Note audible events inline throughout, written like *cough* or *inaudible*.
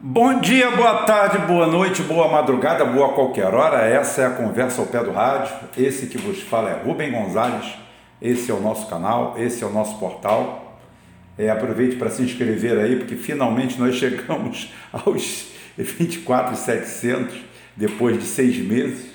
Bom dia, boa tarde, boa noite, boa madrugada, boa qualquer hora. Essa é a conversa ao pé do rádio. Esse que vos fala é Rubem Gonzalez. Esse é o nosso canal, esse é o nosso portal. É, aproveite para se inscrever aí, porque finalmente nós *laughs* chegamos aos 24,700 depois de seis meses.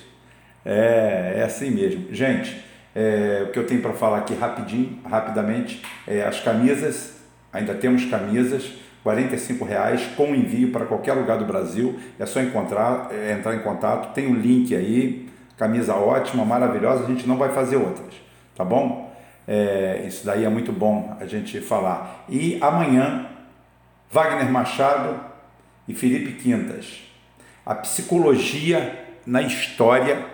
É, é assim mesmo. Gente, é, o que eu tenho para falar aqui rapidinho, rapidamente, é as camisas, ainda temos camisas 45 reais com envio para qualquer lugar do Brasil. É só encontrar, é, entrar em contato. Tem o um link aí. Camisa ótima, maravilhosa. A gente não vai fazer outras, tá bom? É, isso daí é muito bom a gente falar. E amanhã, Wagner Machado e Felipe Quintas. A psicologia na história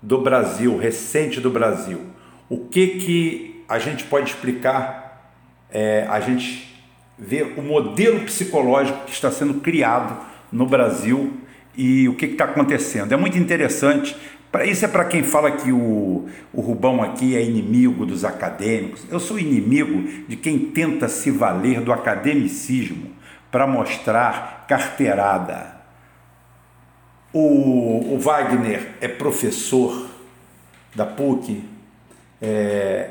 do Brasil, recente do Brasil. O que que a gente pode explicar? É, a gente ver o modelo psicológico que está sendo criado no Brasil e o que está acontecendo. É muito interessante. Isso é para quem fala que o, o Rubão aqui é inimigo dos acadêmicos. Eu sou inimigo de quem tenta se valer do academicismo para mostrar carteirada. O, o Wagner é professor da PUC, é,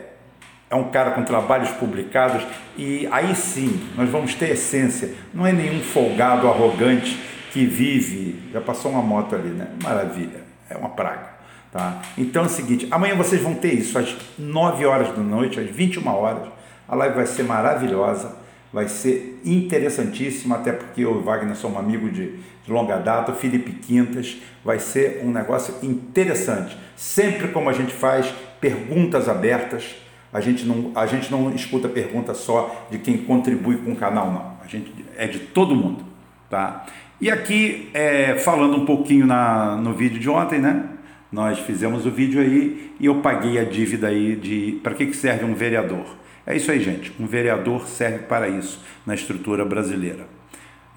é um cara com trabalhos publicados e aí sim nós vamos ter essência. Não é nenhum folgado arrogante que vive. Já passou uma moto ali, né? Maravilha, é uma praga. Tá? Então é o seguinte: amanhã vocês vão ter isso às 9 horas da noite, às 21 horas. A live vai ser maravilhosa, vai ser interessantíssima, até porque eu e o Wagner somos amigos de, de longa data, Felipe Quintas. Vai ser um negócio interessante. Sempre como a gente faz, perguntas abertas a gente não, a gente não escuta pergunta só de quem contribui com o canal, não. A gente é de todo mundo, tá? E aqui, é, falando um pouquinho na, no vídeo de ontem, né? Nós fizemos o vídeo aí e eu paguei a dívida aí de para que, que serve um vereador. É isso aí, gente. Um vereador serve para isso na estrutura brasileira.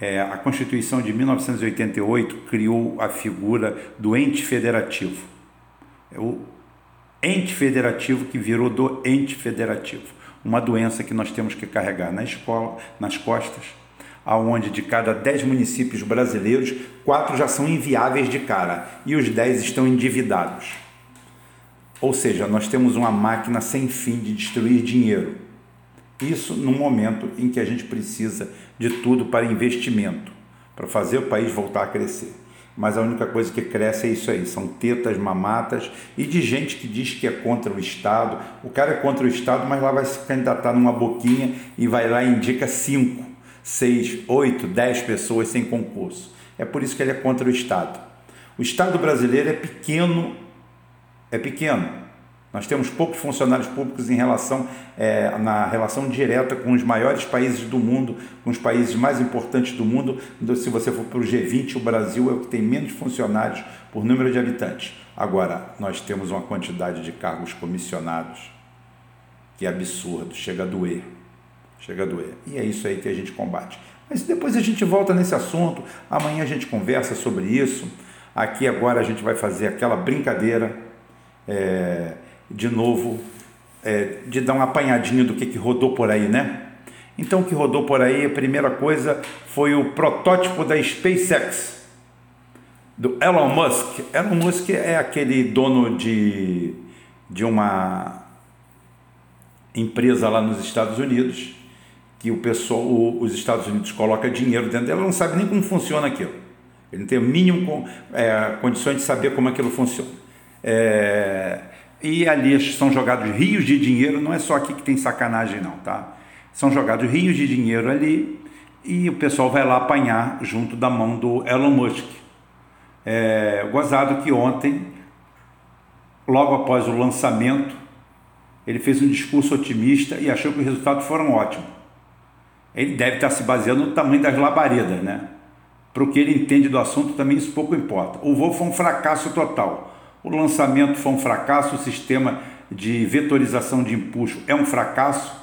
É, a Constituição de 1988 criou a figura do ente federativo. É o ente federativo que virou doente federativo, uma doença que nós temos que carregar na escola, nas costas, aonde de cada 10 municípios brasileiros, quatro já são inviáveis de cara e os 10 estão endividados. Ou seja, nós temos uma máquina sem fim de destruir dinheiro. Isso num momento em que a gente precisa de tudo para investimento, para fazer o país voltar a crescer mas a única coisa que cresce é isso aí, são tetas, mamatas e de gente que diz que é contra o Estado. O cara é contra o Estado, mas lá vai se candidatar numa boquinha e vai lá e indica cinco, seis, oito, dez pessoas sem concurso. É por isso que ele é contra o Estado. O Estado brasileiro é pequeno, é pequeno, nós temos poucos funcionários públicos em relação é, na relação direta com os maiores países do mundo, com os países mais importantes do mundo. Se você for para o G20, o Brasil é o que tem menos funcionários por número de habitantes. Agora, nós temos uma quantidade de cargos comissionados que é absurdo, chega a doer. Chega a doer. E é isso aí que a gente combate. Mas depois a gente volta nesse assunto. Amanhã a gente conversa sobre isso. Aqui agora a gente vai fazer aquela brincadeira. É, de novo, é, de dar uma apanhadinha do que, que rodou por aí, né? Então, o que rodou por aí, a primeira coisa foi o protótipo da SpaceX, do Elon Musk. Elon Musk é aquele dono de, de uma empresa lá nos Estados Unidos, que o pessoal, os Estados Unidos coloca dinheiro dentro dela, não sabe nem como funciona aquilo. Ele não tem o mínimo é, condições de saber como aquilo funciona. É, e ali são jogados rios de dinheiro, não é só aqui que tem sacanagem não, tá? São jogados rios de dinheiro ali e o pessoal vai lá apanhar junto da mão do Elon Musk. É, gozado que ontem, logo após o lançamento, ele fez um discurso otimista e achou que os resultados foram ótimos. Ele deve estar se baseando no tamanho das labaredas, né? Para o que ele entende do assunto, também isso pouco importa. O voo foi um fracasso total. O lançamento foi um fracasso, o sistema de vetorização de empuxo é um fracasso,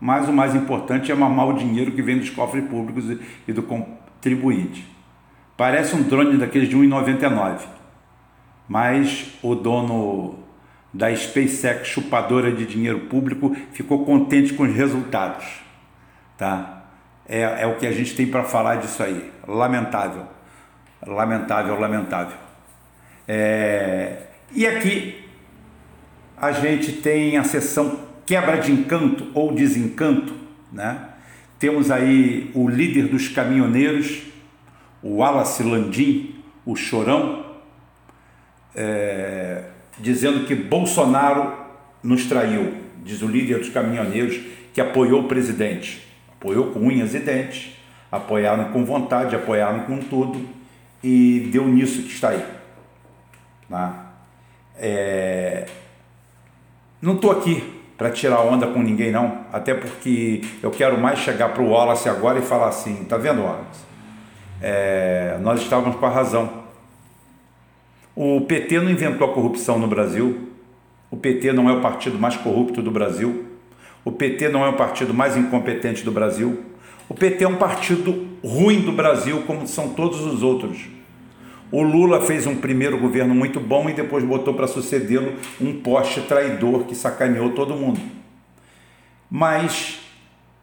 mas o mais importante é mamar o dinheiro que vem dos cofres públicos e do contribuinte. Parece um drone daqueles de 1,99, mas o dono da SpaceX, chupadora de dinheiro público, ficou contente com os resultados. Tá? É, é o que a gente tem para falar disso aí. Lamentável. Lamentável, lamentável. É, e aqui a gente tem a sessão quebra de encanto ou desencanto, né? Temos aí o líder dos caminhoneiros, o Wallace Landim, o Chorão, é, dizendo que Bolsonaro nos traiu, diz o líder dos caminhoneiros que apoiou o presidente, apoiou com unhas e dentes, apoiaram com vontade, apoiaram com tudo e deu nisso que está aí. Né? É... Não estou aqui para tirar onda com ninguém não, até porque eu quero mais chegar para o Wallace agora e falar assim, tá vendo Wallace? É... Nós estávamos com a razão. O PT não inventou a corrupção no Brasil. O PT não é o partido mais corrupto do Brasil. O PT não é o partido mais incompetente do Brasil. O PT é um partido ruim do Brasil, como são todos os outros. O Lula fez um primeiro governo muito bom e depois botou para sucedê-lo um poste traidor que sacaneou todo mundo. Mas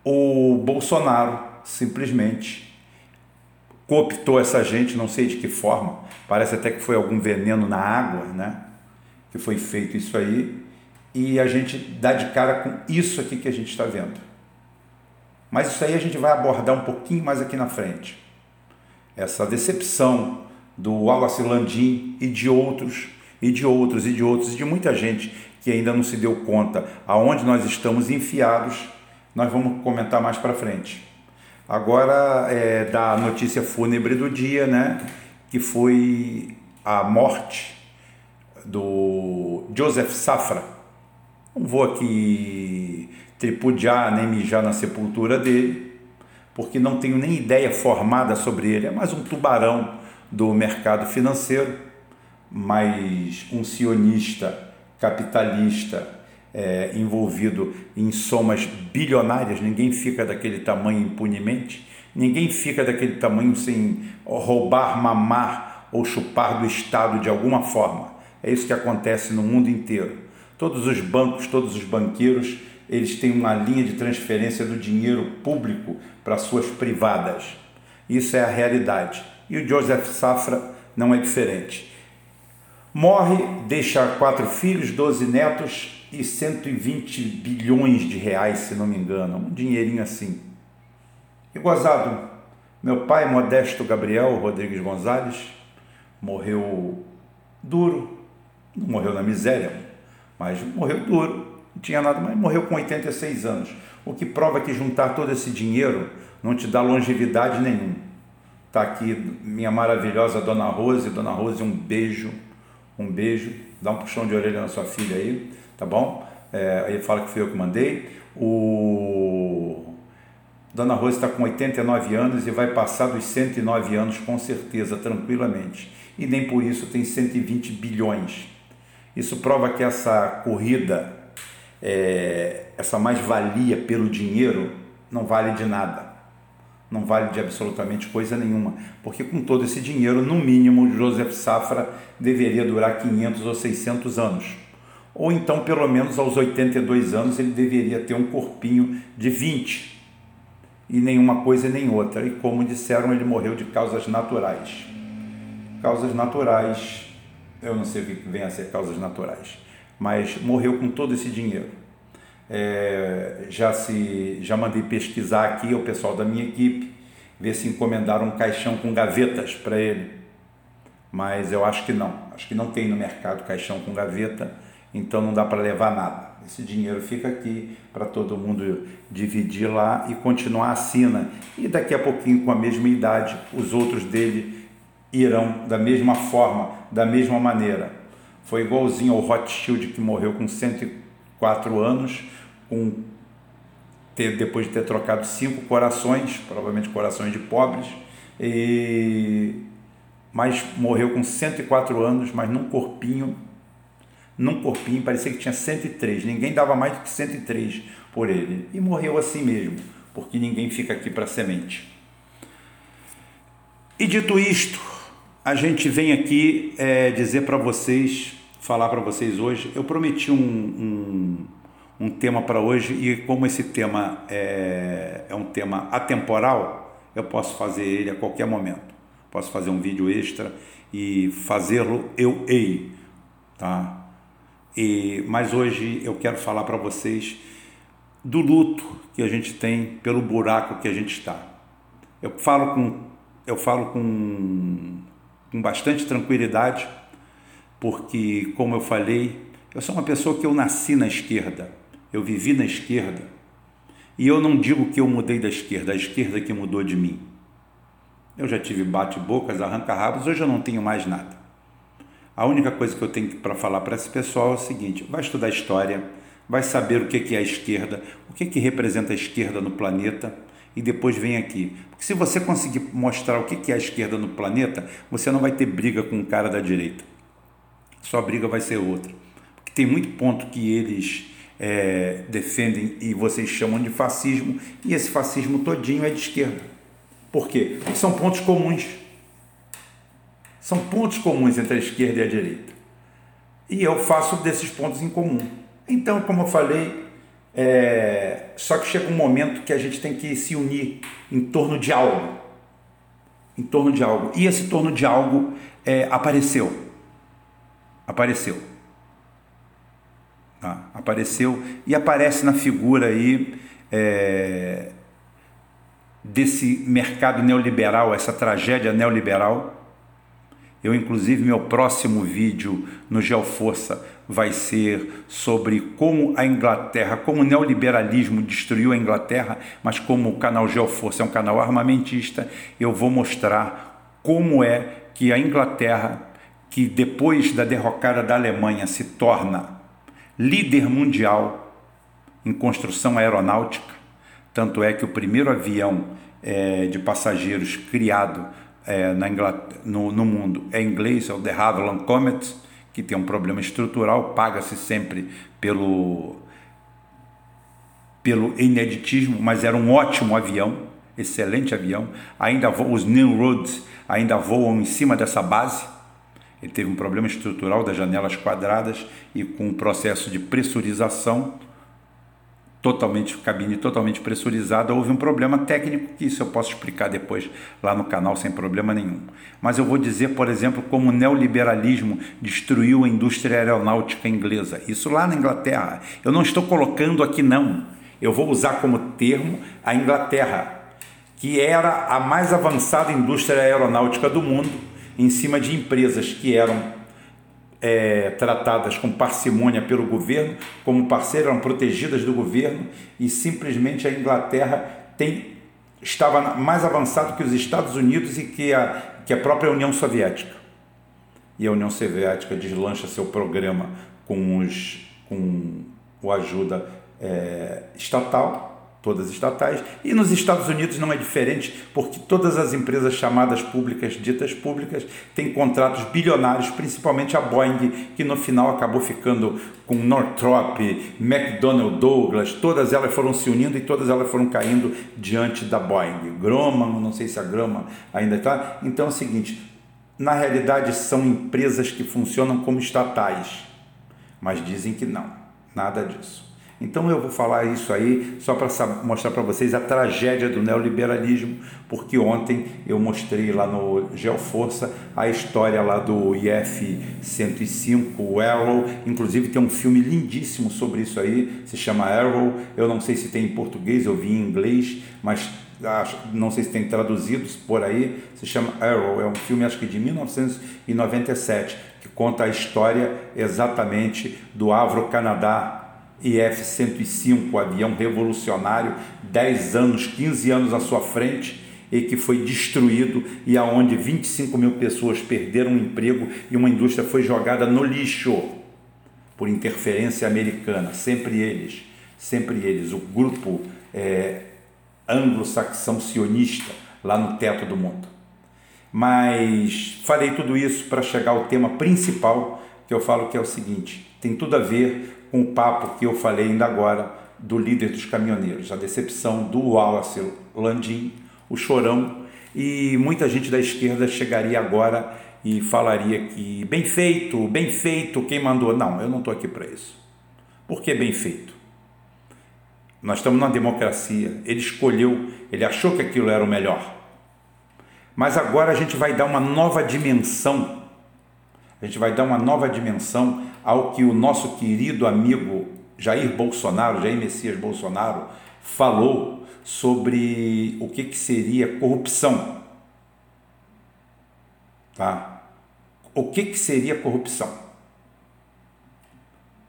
o Bolsonaro simplesmente cooptou essa gente, não sei de que forma, parece até que foi algum veneno na água, né? Que foi feito isso aí, e a gente dá de cara com isso aqui que a gente está vendo. Mas isso aí a gente vai abordar um pouquinho mais aqui na frente. Essa decepção do Wallace Landim e de outros, e de outros, e de outros, e de muita gente que ainda não se deu conta aonde nós estamos enfiados, nós vamos comentar mais para frente. Agora é da notícia fúnebre do dia, né? Que foi a morte do Joseph Safra. Não vou aqui tripudiar nem mijar na sepultura dele, porque não tenho nem ideia formada sobre ele. É mais um tubarão do mercado financeiro, mas um sionista capitalista é, envolvido em somas bilionárias, ninguém fica daquele tamanho impunemente, ninguém fica daquele tamanho sem roubar, mamar ou chupar do Estado de alguma forma. É isso que acontece no mundo inteiro. Todos os bancos, todos os banqueiros, eles têm uma linha de transferência do dinheiro público para suas privadas. Isso é a realidade. E o Joseph Safra não é diferente. Morre, deixa quatro filhos, 12 netos e 120 bilhões de reais, se não me engano, um dinheirinho assim. E gozado, meu pai, Modesto Gabriel Rodrigues Gonzalez, morreu duro, não morreu na miséria, mas morreu duro, não tinha nada, mas morreu com 86 anos, o que prova que juntar todo esse dinheiro não te dá longevidade nenhuma. Está aqui minha maravilhosa Dona Rose, Dona Rose, um beijo, um beijo, dá um puxão de orelha na sua filha aí tá bom? É, ele fala que fui eu que mandei. O Dona Rosa está com 89 anos e vai passar dos 109 anos com certeza, tranquilamente. E nem por isso tem 120 bilhões. Isso prova que essa corrida, é, essa mais-valia pelo dinheiro, não vale de nada. Não vale de absolutamente coisa nenhuma. Porque com todo esse dinheiro, no mínimo, Joseph Safra deveria durar 500 ou 600 anos ou então pelo menos aos 82 anos ele deveria ter um corpinho de 20 e nenhuma coisa nem outra. E como disseram, ele morreu de causas naturais. Causas naturais, eu não sei o que vem a ser causas naturais, mas morreu com todo esse dinheiro. É, já se já mandei pesquisar aqui o pessoal da minha equipe ver se encomendaram um caixão com gavetas para ele mas eu acho que não acho que não tem no mercado caixão com gaveta então não dá para levar nada. Esse dinheiro fica aqui para todo mundo dividir lá e continuar a sina. E daqui a pouquinho, com a mesma idade, os outros dele irão da mesma forma, da mesma maneira. Foi igualzinho ao Rothschild que morreu com 104 anos, com ter, depois de ter trocado cinco corações, provavelmente corações de pobres, e, mas morreu com 104 anos, mas num corpinho num corpinho, parecia que tinha 103, ninguém dava mais do que 103 por ele. E morreu assim mesmo, porque ninguém fica aqui para semente. E dito isto, a gente vem aqui é, dizer para vocês, falar para vocês hoje, eu prometi um, um, um tema para hoje e como esse tema é, é um tema atemporal, eu posso fazer ele a qualquer momento. Posso fazer um vídeo extra e fazê-lo eu ei, tá? E, mas hoje eu quero falar para vocês do luto que a gente tem pelo buraco que a gente está. Eu falo com, eu falo com, com bastante tranquilidade, porque, como eu falei, eu sou uma pessoa que eu nasci na esquerda, eu vivi na esquerda, e eu não digo que eu mudei da esquerda, a esquerda que mudou de mim. Eu já tive bate-bocas, arranca-rabos, hoje eu não tenho mais nada. A única coisa que eu tenho para falar para esse pessoal é o seguinte: vai estudar história, vai saber o que é a esquerda, o que, que representa a esquerda no planeta e depois vem aqui. Porque se você conseguir mostrar o que é a esquerda no planeta, você não vai ter briga com o cara da direita. Sua briga vai ser outra. Porque tem muito ponto que eles é, defendem e vocês chamam de fascismo, e esse fascismo todinho é de esquerda. Por quê? Porque são pontos comuns. São pontos comuns entre a esquerda e a direita. E eu faço desses pontos em comum. Então, como eu falei, é... só que chega um momento que a gente tem que se unir em torno de algo. Em torno de algo. E esse torno de algo é, apareceu. Apareceu. Tá? Apareceu e aparece na figura aí é, desse mercado neoliberal, essa tragédia neoliberal eu, inclusive, meu próximo vídeo no Geoforça vai ser sobre como a Inglaterra, como o neoliberalismo destruiu a Inglaterra, mas como o canal Geoforça é um canal armamentista, eu vou mostrar como é que a Inglaterra, que depois da derrocada da Alemanha se torna líder mundial em construção aeronáutica, tanto é que o primeiro avião é, de passageiros criado é, na no, no, mundo é inglês, é o The Havilland Comet, que tem um problema estrutural, paga-se sempre pelo, pelo ineditismo, mas era um ótimo avião, excelente avião. Ainda voam, os Nimrods ainda voam em cima dessa base. Ele teve um problema estrutural das janelas quadradas e com um processo de pressurização totalmente cabine totalmente pressurizada, houve um problema técnico que isso eu posso explicar depois lá no canal sem problema nenhum. Mas eu vou dizer, por exemplo, como o neoliberalismo destruiu a indústria aeronáutica inglesa. Isso lá na Inglaterra. Eu não estou colocando aqui não. Eu vou usar como termo a Inglaterra, que era a mais avançada indústria aeronáutica do mundo, em cima de empresas que eram é, tratadas com parcimônia pelo governo, como parceiras, eram protegidas do governo e simplesmente a Inglaterra tem, estava mais avançado que os Estados Unidos e que a, que a própria União Soviética. E a União Soviética deslancha seu programa com, os, com a ajuda é, estatal todas estatais, e nos Estados Unidos não é diferente, porque todas as empresas chamadas públicas, ditas públicas, têm contratos bilionários, principalmente a Boeing, que no final acabou ficando com Northrop, McDonnell Douglas, todas elas foram se unindo e todas elas foram caindo diante da Boeing. Grumman, não sei se a Grumman ainda está. Então é o seguinte, na realidade são empresas que funcionam como estatais, mas dizem que não, nada disso. Então eu vou falar isso aí só para mostrar para vocês a tragédia do neoliberalismo, porque ontem eu mostrei lá no Geoforça a história lá do IF 105, o Arrow, inclusive tem um filme lindíssimo sobre isso aí, se chama Arrow, eu não sei se tem em português, eu vi em inglês, mas não sei se tem traduzidos por aí, se chama Arrow, é um filme acho que de 1997, que conta a história exatamente do Avro Canadá IF-105, avião revolucionário, 10 anos, 15 anos à sua frente, e que foi destruído e aonde 25 mil pessoas perderam o emprego e uma indústria foi jogada no lixo por interferência americana. Sempre eles, sempre eles, o grupo é, anglo-saxão sionista lá no teto do mundo. Mas falei tudo isso para chegar ao tema principal que eu falo que é o seguinte: tem tudo a ver com o papo que eu falei ainda agora do líder dos caminhoneiros, a decepção do Wallace Landim, o chorão, e muita gente da esquerda chegaria agora e falaria que bem feito, bem feito, quem mandou. Não, eu não estou aqui para isso. Por que bem feito? Nós estamos numa democracia. Ele escolheu, ele achou que aquilo era o melhor. Mas agora a gente vai dar uma nova dimensão. A gente vai dar uma nova dimensão ao que o nosso querido amigo Jair Bolsonaro, Jair Messias Bolsonaro, falou sobre o que, que seria corrupção. Tá? O que, que seria corrupção?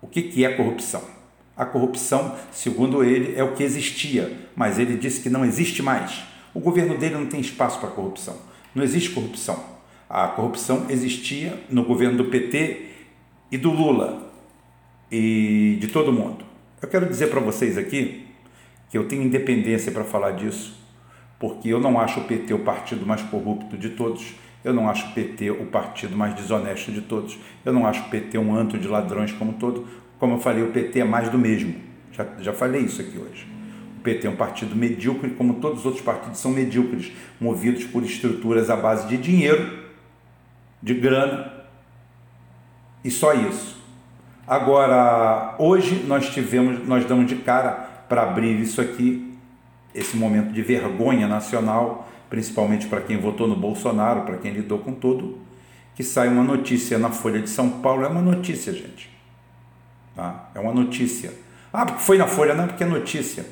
O que, que é corrupção? A corrupção, segundo ele, é o que existia, mas ele disse que não existe mais. O governo dele não tem espaço para corrupção. Não existe corrupção. A corrupção existia no governo do PT e do Lula e de todo mundo. Eu quero dizer para vocês aqui que eu tenho independência para falar disso, porque eu não acho o PT o partido mais corrupto de todos. Eu não acho o PT o partido mais desonesto de todos. Eu não acho o PT um antro de ladrões como todo. Como eu falei, o PT é mais do mesmo. Já, já falei isso aqui hoje. O PT é um partido medíocre, como todos os outros partidos são medíocres, movidos por estruturas à base de dinheiro, de grana, e só isso. Agora, hoje nós tivemos, nós damos de cara para abrir isso aqui, esse momento de vergonha nacional, principalmente para quem votou no Bolsonaro, para quem lidou com tudo, que sai uma notícia na Folha de São Paulo, é uma notícia, gente. Tá? É uma notícia. Ah, porque foi na Folha, não, porque é notícia.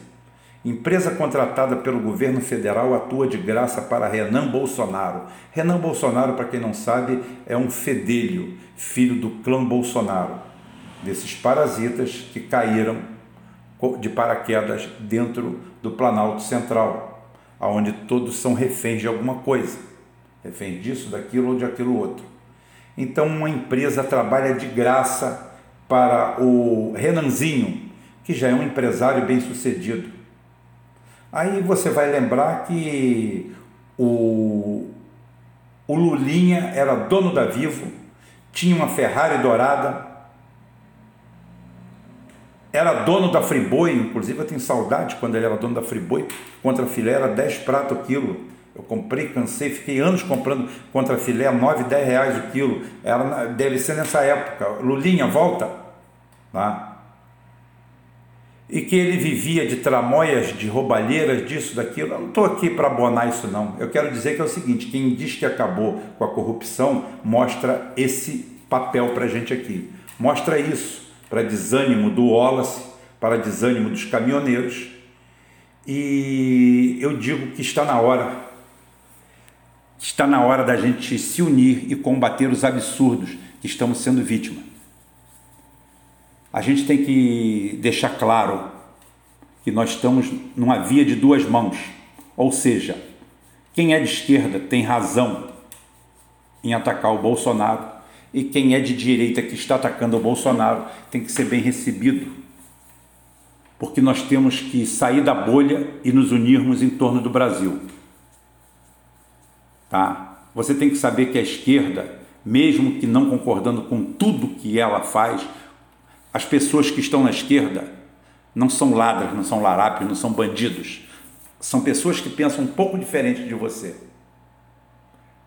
Empresa contratada pelo governo federal atua de graça para Renan Bolsonaro. Renan Bolsonaro, para quem não sabe, é um fedelho, filho do clã Bolsonaro, desses parasitas que caíram de paraquedas dentro do Planalto Central, aonde todos são reféns de alguma coisa, reféns disso, daquilo ou de aquilo outro. Então, uma empresa trabalha de graça para o Renanzinho, que já é um empresário bem sucedido. Aí você vai lembrar que o, o Lulinha era dono da Vivo, tinha uma Ferrari dourada, era dono da Friboi, inclusive eu tenho saudade quando ele era dono da Friboi, contra filé era 10 pratos o quilo. Eu comprei, cansei, fiquei anos comprando contra filé, 9, 10 reais o quilo. Era, deve ser nessa época. Lulinha, volta. Tá? E que ele vivia de tramóias, de roubalheiras, disso, daquilo. Eu não estou aqui para abonar isso, não. Eu quero dizer que é o seguinte: quem diz que acabou com a corrupção mostra esse papel para a gente aqui. Mostra isso para desânimo do Wallace, para desânimo dos caminhoneiros. E eu digo que está na hora está na hora da gente se unir e combater os absurdos que estamos sendo vítimas. A gente tem que deixar claro que nós estamos numa via de duas mãos, ou seja, quem é de esquerda tem razão em atacar o Bolsonaro e quem é de direita que está atacando o Bolsonaro tem que ser bem recebido, porque nós temos que sair da bolha e nos unirmos em torno do Brasil. Tá? Você tem que saber que a esquerda, mesmo que não concordando com tudo que ela faz, as pessoas que estão na esquerda não são ladras, não são larápios, não são bandidos. São pessoas que pensam um pouco diferente de você.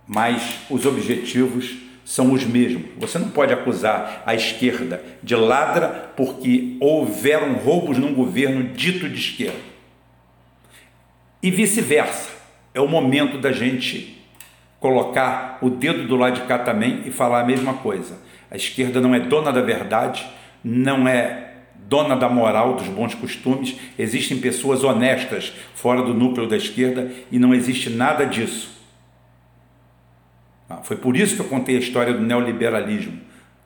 Mas os objetivos são os mesmos. Você não pode acusar a esquerda de ladra porque houveram roubos num governo dito de esquerda. E vice-versa. É o momento da gente colocar o dedo do lado de cá também e falar a mesma coisa. A esquerda não é dona da verdade, não é dona da moral, dos bons costumes. Existem pessoas honestas fora do núcleo da esquerda e não existe nada disso. Ah, foi por isso que eu contei a história do neoliberalismo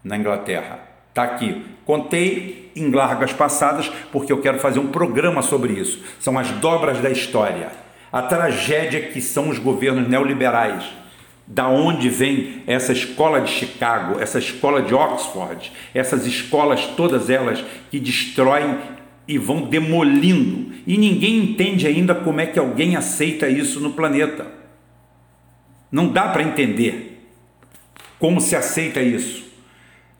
na Inglaterra. Está aqui. Contei em largas passadas porque eu quero fazer um programa sobre isso. São as dobras da história. A tragédia que são os governos neoliberais da onde vem essa escola de Chicago, essa escola de Oxford, essas escolas todas elas que destroem e vão demolindo. E ninguém entende ainda como é que alguém aceita isso no planeta. Não dá para entender como se aceita isso.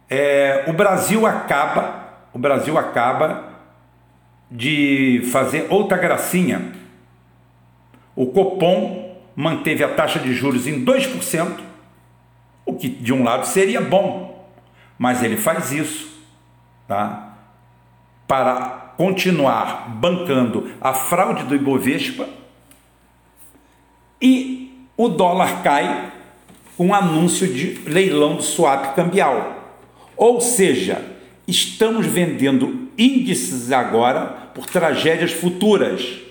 É, o Brasil acaba, o Brasil acaba de fazer outra gracinha. O Copom manteve a taxa de juros em 2%, o que de um lado seria bom, mas ele faz isso tá? para continuar bancando a fraude do Ibovespa e o dólar cai com anúncio de leilão do swap cambial. Ou seja, estamos vendendo índices agora por tragédias futuras.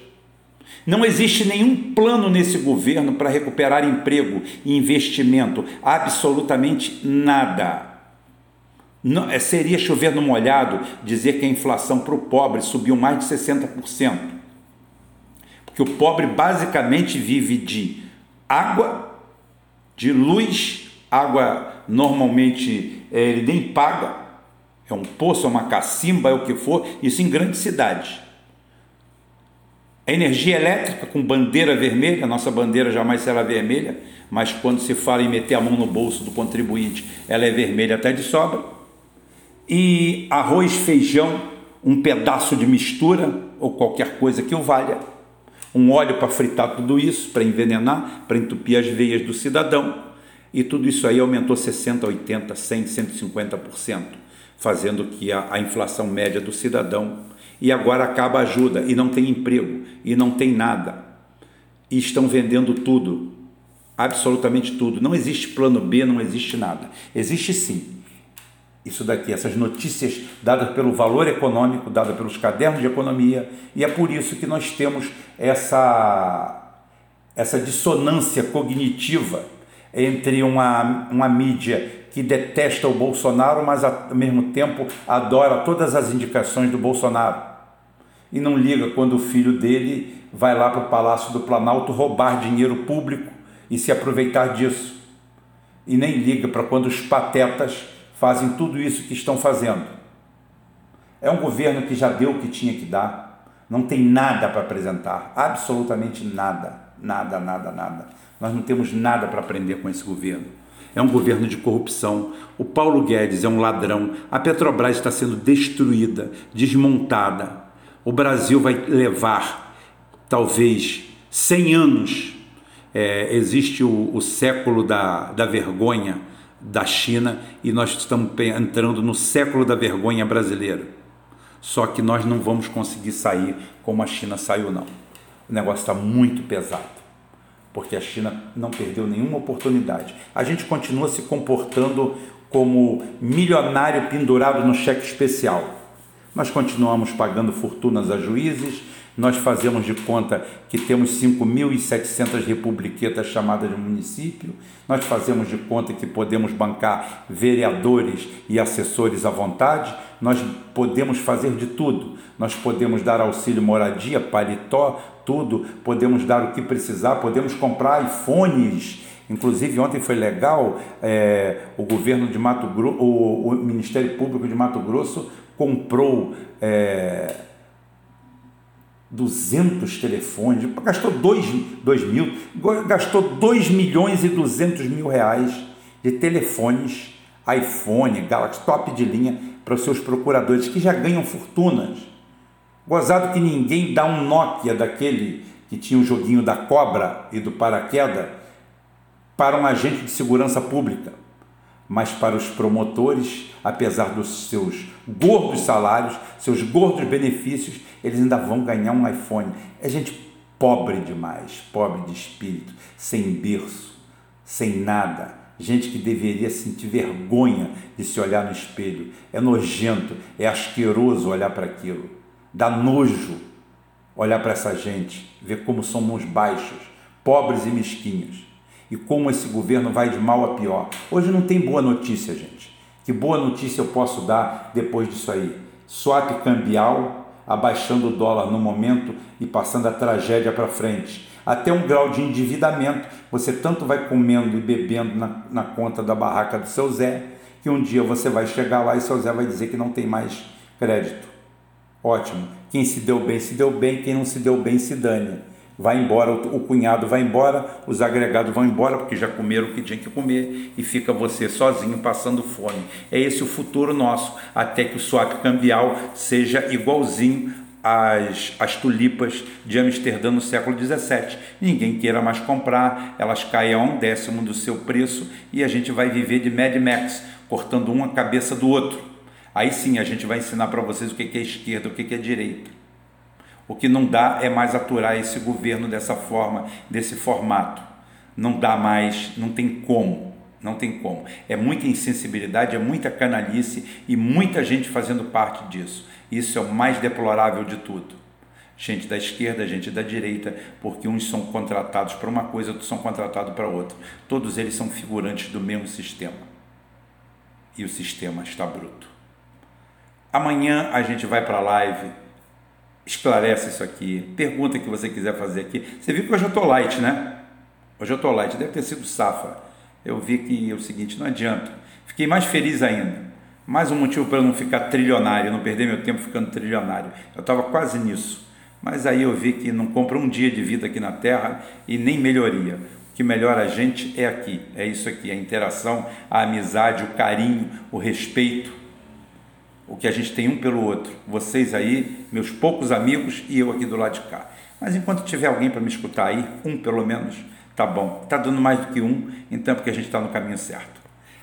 Não existe nenhum plano nesse governo para recuperar emprego e investimento, absolutamente nada. Não, é, seria chover no molhado dizer que a inflação para o pobre subiu mais de 60%. Porque o pobre basicamente vive de água, de luz, água normalmente é, ele nem paga, é um poço, é uma cacimba, é o que for, isso em grandes cidades. A energia elétrica com bandeira vermelha, nossa bandeira jamais será vermelha, mas quando se fala em meter a mão no bolso do contribuinte, ela é vermelha até de sobra e arroz, feijão, um pedaço de mistura ou qualquer coisa que o valha, um óleo para fritar tudo isso, para envenenar, para entupir as veias do cidadão. E tudo isso aí aumentou 60, 80, 100, 150%, fazendo que a, a inflação média do cidadão e agora acaba a ajuda e não tem emprego e não tem nada. E estão vendendo tudo, absolutamente tudo. Não existe plano B, não existe nada. Existe sim isso daqui, essas notícias dadas pelo valor econômico, dadas pelos cadernos de economia, e é por isso que nós temos essa, essa dissonância cognitiva entre uma, uma mídia que detesta o Bolsonaro, mas ao mesmo tempo adora todas as indicações do Bolsonaro. E não liga quando o filho dele vai lá para o Palácio do Planalto roubar dinheiro público e se aproveitar disso. E nem liga para quando os patetas fazem tudo isso que estão fazendo. É um governo que já deu o que tinha que dar, não tem nada para apresentar, absolutamente nada, nada, nada, nada. Nós não temos nada para aprender com esse governo. É um governo de corrupção. O Paulo Guedes é um ladrão. A Petrobras está sendo destruída, desmontada. O Brasil vai levar talvez 100 anos. É, existe o, o século da, da vergonha da China e nós estamos entrando no século da vergonha brasileira. Só que nós não vamos conseguir sair como a China saiu, não. O negócio está muito pesado, porque a China não perdeu nenhuma oportunidade. A gente continua se comportando como milionário pendurado no cheque especial. Nós continuamos pagando fortunas a juízes, nós fazemos de conta que temos 5.700 republiquetas chamadas de município, nós fazemos de conta que podemos bancar vereadores e assessores à vontade, nós podemos fazer de tudo. Nós podemos dar auxílio moradia, paletó, tudo, podemos dar o que precisar, podemos comprar iPhones. Inclusive, ontem foi legal, é, o governo de Mato Grosso, o, Ministério Público de Mato Grosso comprou. É, 200 telefones, gastou 2, 2 mil, gastou 2 milhões e 200 mil reais de telefones, iPhone, Galaxy, top de linha para os seus procuradores, que já ganham fortunas. Gozado que ninguém dá um Nokia daquele que tinha o joguinho da cobra e do paraquedas para um agente de segurança pública mas para os promotores, apesar dos seus gordos salários, seus gordos benefícios, eles ainda vão ganhar um iPhone. É gente pobre demais, pobre de espírito, sem berço, sem nada. Gente que deveria sentir vergonha de se olhar no espelho. É nojento, é asqueroso olhar para aquilo. Dá nojo olhar para essa gente, ver como somos baixos, pobres e mesquinhos e como esse governo vai de mal a pior. Hoje não tem boa notícia, gente. Que boa notícia eu posso dar depois disso aí? Swap cambial, abaixando o dólar no momento e passando a tragédia para frente. Até um grau de endividamento, você tanto vai comendo e bebendo na, na conta da barraca do seu Zé, que um dia você vai chegar lá e seu Zé vai dizer que não tem mais crédito. Ótimo. Quem se deu bem, se deu bem, quem não se deu bem, se dane vai embora, o cunhado vai embora, os agregados vão embora porque já comeram o que tinha que comer e fica você sozinho passando fome. É esse o futuro nosso, até que o swap cambial seja igualzinho às, às tulipas de Amsterdã no século XVII. Ninguém queira mais comprar, elas caem a um décimo do seu preço e a gente vai viver de Mad Max, cortando uma cabeça do outro. Aí sim a gente vai ensinar para vocês o que é esquerda, o que é direita. O que não dá é mais aturar esse governo dessa forma, desse formato. Não dá mais, não tem como. Não tem como. É muita insensibilidade, é muita canalice e muita gente fazendo parte disso. Isso é o mais deplorável de tudo. Gente da esquerda, gente da direita, porque uns são contratados para uma coisa, outros são contratados para outra. Todos eles são figurantes do mesmo sistema. E o sistema está bruto. Amanhã a gente vai para a live, esclarece isso aqui, pergunta que você quiser fazer aqui. Você viu que hoje eu estou light, né? Hoje eu estou light, deve ter sido safa. Eu vi que é o seguinte, não adianta. Fiquei mais feliz ainda. Mais um motivo para eu não ficar trilionário, não perder meu tempo ficando trilionário. Eu estava quase nisso. Mas aí eu vi que não compra um dia de vida aqui na Terra e nem melhoria. O que melhora a gente é aqui, é isso aqui, a interação, a amizade, o carinho, o respeito o que a gente tem um pelo outro. Vocês aí, meus poucos amigos e eu aqui do lado de cá. Mas enquanto tiver alguém para me escutar aí, um pelo menos, tá bom. Está dando mais do que um, então é porque a gente está no caminho certo.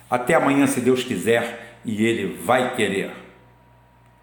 Até amanhã, se Deus quiser, e Ele vai querer.